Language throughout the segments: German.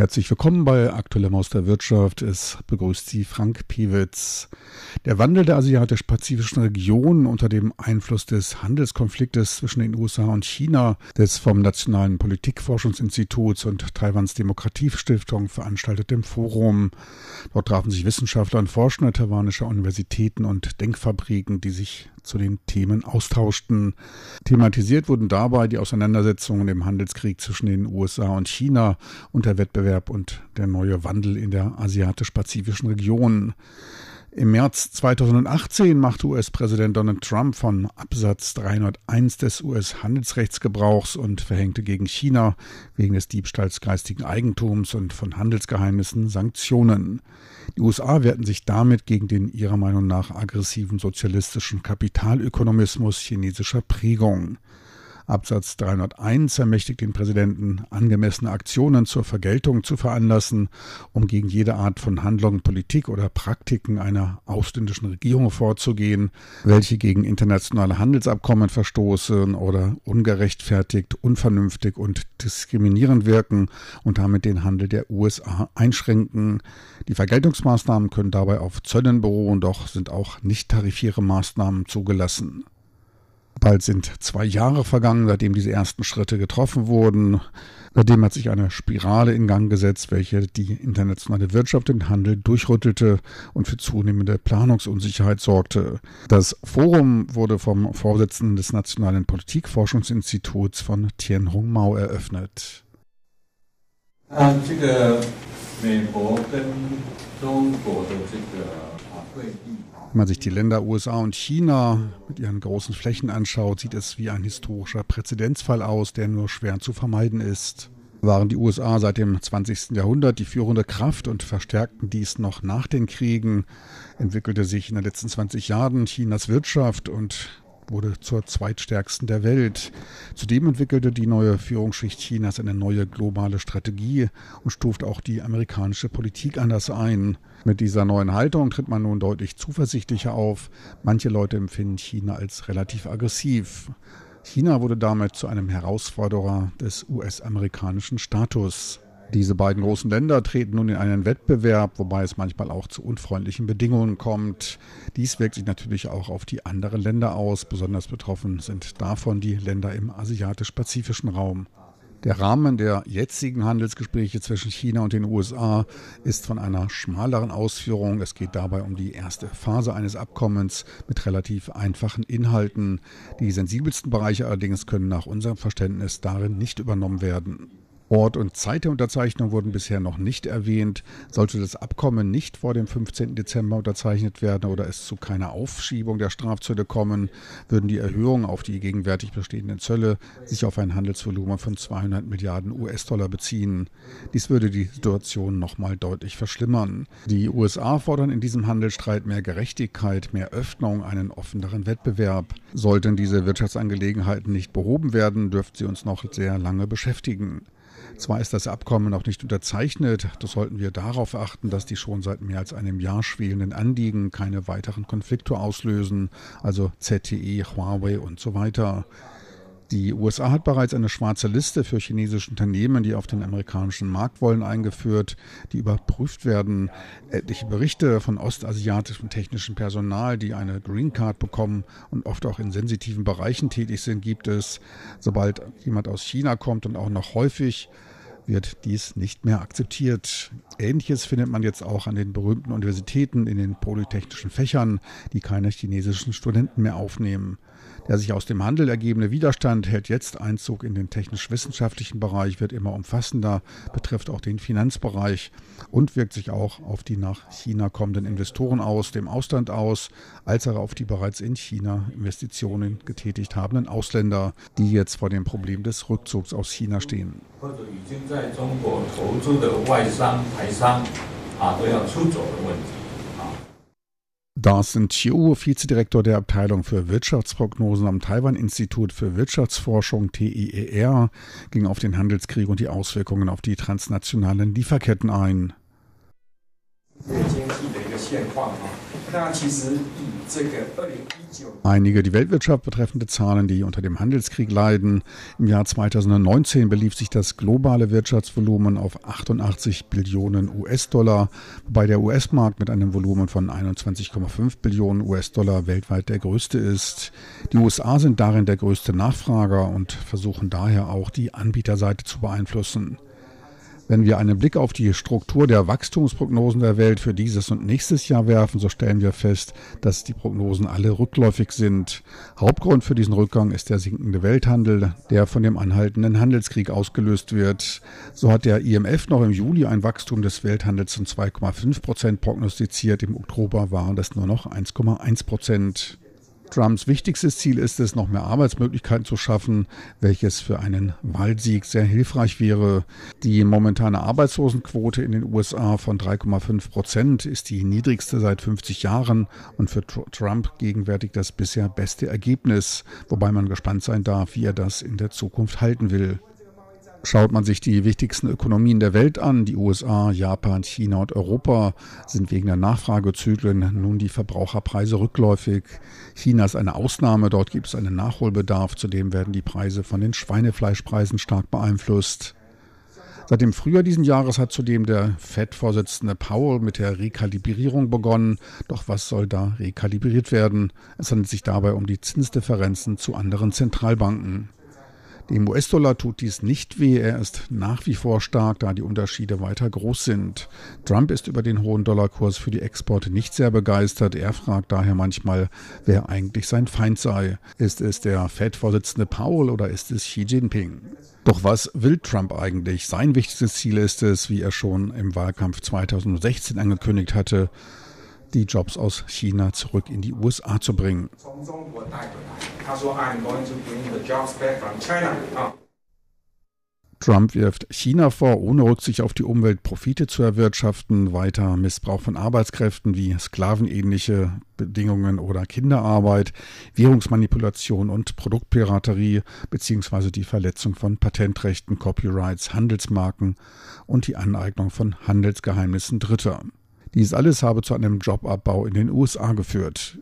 Herzlich willkommen bei Aktuelle Maus der Wirtschaft. Es begrüßt Sie Frank Piewitz. Der Wandel der asiatisch-pazifischen Region unter dem Einfluss des Handelskonfliktes zwischen den USA und China, des vom Nationalen Politikforschungsinstituts und Taiwans Demokratiestiftung veranstalteten Forum. Dort trafen sich Wissenschaftler und Forscher taiwanischer Universitäten und Denkfabriken, die sich zu den Themen austauschten. Thematisiert wurden dabei die Auseinandersetzungen im Handelskrieg zwischen den USA und China und der Wettbewerb und der neue Wandel in der asiatisch-pazifischen Region. Im März 2018 machte US-Präsident Donald Trump von Absatz 301 des US-Handelsrechtsgebrauchs und verhängte gegen China wegen des Diebstahls geistigen Eigentums und von Handelsgeheimnissen Sanktionen. Die USA wehrten sich damit gegen den ihrer Meinung nach aggressiven sozialistischen Kapitalökonomismus chinesischer Prägung. Absatz 301 ermächtigt den Präsidenten, angemessene Aktionen zur Vergeltung zu veranlassen, um gegen jede Art von Handlung, Politik oder Praktiken einer ausländischen Regierung vorzugehen, welche gegen internationale Handelsabkommen verstoßen oder ungerechtfertigt, unvernünftig und diskriminierend wirken und damit den Handel der USA einschränken. Die Vergeltungsmaßnahmen können dabei auf Zöllen beruhen, doch sind auch nicht tarifäre Maßnahmen zugelassen. Bald sind zwei Jahre vergangen, seitdem diese ersten Schritte getroffen wurden. Seitdem hat sich eine Spirale in Gang gesetzt, welche die internationale Wirtschaft und Handel durchrüttelte und für zunehmende Planungsunsicherheit sorgte. Das Forum wurde vom Vorsitzenden des Nationalen Politikforschungsinstituts von Tianhong Mao eröffnet. Wenn man sich die Länder USA und China mit ihren großen Flächen anschaut, sieht es wie ein historischer Präzedenzfall aus, der nur schwer zu vermeiden ist. Waren die USA seit dem 20. Jahrhundert die führende Kraft und verstärkten dies noch nach den Kriegen, entwickelte sich in den letzten 20 Jahren Chinas Wirtschaft und wurde zur zweitstärksten der Welt. Zudem entwickelte die neue Führungsschicht Chinas eine neue globale Strategie und stuft auch die amerikanische Politik anders ein. Mit dieser neuen Haltung tritt man nun deutlich zuversichtlicher auf. Manche Leute empfinden China als relativ aggressiv. China wurde damit zu einem Herausforderer des US-amerikanischen Status. Diese beiden großen Länder treten nun in einen Wettbewerb, wobei es manchmal auch zu unfreundlichen Bedingungen kommt. Dies wirkt sich natürlich auch auf die anderen Länder aus. Besonders betroffen sind davon die Länder im asiatisch-pazifischen Raum. Der Rahmen der jetzigen Handelsgespräche zwischen China und den USA ist von einer schmaleren Ausführung. Es geht dabei um die erste Phase eines Abkommens mit relativ einfachen Inhalten. Die sensibelsten Bereiche allerdings können nach unserem Verständnis darin nicht übernommen werden. Ort und Zeit der Unterzeichnung wurden bisher noch nicht erwähnt. Sollte das Abkommen nicht vor dem 15. Dezember unterzeichnet werden oder es zu keiner Aufschiebung der Strafzölle kommen, würden die Erhöhungen auf die gegenwärtig bestehenden Zölle sich auf ein Handelsvolumen von 200 Milliarden US-Dollar beziehen. Dies würde die Situation nochmal deutlich verschlimmern. Die USA fordern in diesem Handelsstreit mehr Gerechtigkeit, mehr Öffnung, einen offeneren Wettbewerb. Sollten diese Wirtschaftsangelegenheiten nicht behoben werden, dürften sie uns noch sehr lange beschäftigen. Zwar ist das Abkommen noch nicht unterzeichnet, doch sollten wir darauf achten, dass die schon seit mehr als einem Jahr schwelenden Anliegen keine weiteren Konflikte auslösen, also ZTE, Huawei und so weiter. Die USA hat bereits eine schwarze Liste für chinesische Unternehmen, die auf den amerikanischen Markt wollen, eingeführt, die überprüft werden. Etliche Berichte von ostasiatischem technischem Personal, die eine Green Card bekommen und oft auch in sensitiven Bereichen tätig sind, gibt es. Sobald jemand aus China kommt und auch noch häufig wird dies nicht mehr akzeptiert. Ähnliches findet man jetzt auch an den berühmten Universitäten in den polytechnischen Fächern, die keine chinesischen Studenten mehr aufnehmen. Der sich aus dem Handel ergebende Widerstand hält jetzt Einzug in den technisch-wissenschaftlichen Bereich, wird immer umfassender, betrifft auch den Finanzbereich und wirkt sich auch auf die nach China kommenden Investoren aus dem Ausland aus, als auch auf die bereits in China Investitionen getätigt habenden Ausländer, die jetzt vor dem Problem des Rückzugs aus China stehen. Dawson Chiu, Vizedirektor der Abteilung für Wirtschaftsprognosen am Taiwan-Institut für Wirtschaftsforschung TIER, ging auf den Handelskrieg und die Auswirkungen auf die transnationalen Lieferketten ein. Einige die Weltwirtschaft betreffende Zahlen, die unter dem Handelskrieg leiden. Im Jahr 2019 belief sich das globale Wirtschaftsvolumen auf 88 Billionen US-Dollar, wobei der US-Markt mit einem Volumen von 21,5 Billionen US-Dollar weltweit der größte ist. Die USA sind darin der größte Nachfrager und versuchen daher auch die Anbieterseite zu beeinflussen. Wenn wir einen Blick auf die Struktur der Wachstumsprognosen der Welt für dieses und nächstes Jahr werfen, so stellen wir fest, dass die Prognosen alle rückläufig sind. Hauptgrund für diesen Rückgang ist der sinkende Welthandel, der von dem anhaltenden Handelskrieg ausgelöst wird. So hat der IMF noch im Juli ein Wachstum des Welthandels von 2,5 Prozent prognostiziert. Im Oktober waren das nur noch 1,1 Prozent. Trumps wichtigstes Ziel ist es, noch mehr Arbeitsmöglichkeiten zu schaffen, welches für einen Wahlsieg sehr hilfreich wäre. Die momentane Arbeitslosenquote in den USA von 3,5 Prozent ist die niedrigste seit 50 Jahren und für Trump gegenwärtig das bisher beste Ergebnis, wobei man gespannt sein darf, wie er das in der Zukunft halten will. Schaut man sich die wichtigsten Ökonomien der Welt an, die USA, Japan, China und Europa, sind wegen der Nachfragezyklen nun die Verbraucherpreise rückläufig. China ist eine Ausnahme, dort gibt es einen Nachholbedarf, zudem werden die Preise von den Schweinefleischpreisen stark beeinflusst. Seit dem Frühjahr diesen Jahres hat zudem der FED-Vorsitzende Powell mit der Rekalibrierung begonnen. Doch was soll da rekalibriert werden? Es handelt sich dabei um die Zinsdifferenzen zu anderen Zentralbanken. Dem US-Dollar tut dies nicht weh, er ist nach wie vor stark, da die Unterschiede weiter groß sind. Trump ist über den hohen Dollarkurs für die Exporte nicht sehr begeistert. Er fragt daher manchmal, wer eigentlich sein Feind sei. Ist es der Fed-Vorsitzende Powell oder ist es Xi Jinping? Doch was will Trump eigentlich? Sein wichtigstes Ziel ist es, wie er schon im Wahlkampf 2016 angekündigt hatte, die Jobs aus China zurück in die USA zu bringen. Trump wirft China vor, ohne Rücksicht auf die Umwelt Profite zu erwirtschaften, weiter Missbrauch von Arbeitskräften wie sklavenähnliche Bedingungen oder Kinderarbeit, Währungsmanipulation und Produktpiraterie bzw. die Verletzung von Patentrechten, Copyrights, Handelsmarken und die Aneignung von Handelsgeheimnissen Dritter. Dies alles habe zu einem Jobabbau in den USA geführt.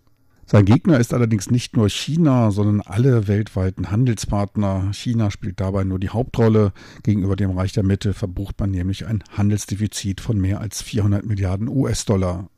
Sein Gegner ist allerdings nicht nur China, sondern alle weltweiten Handelspartner. China spielt dabei nur die Hauptrolle. Gegenüber dem Reich der Mitte verbucht man nämlich ein Handelsdefizit von mehr als 400 Milliarden US-Dollar.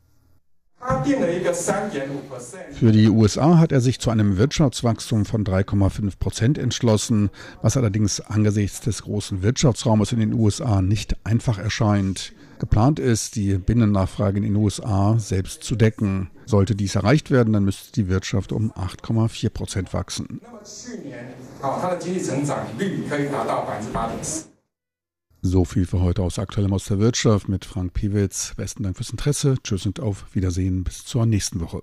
Für die USA hat er sich zu einem Wirtschaftswachstum von 3,5 Prozent entschlossen, was allerdings angesichts des großen Wirtschaftsraumes in den USA nicht einfach erscheint. Geplant ist, die Binnennachfrage in den USA selbst zu decken. Sollte dies erreicht werden, dann müsste die Wirtschaft um 8,4 Prozent wachsen. So viel für heute aus Aktuellem aus der Wirtschaft mit Frank Piewitz. Besten Dank fürs Interesse. Tschüss und auf Wiedersehen. Bis zur nächsten Woche.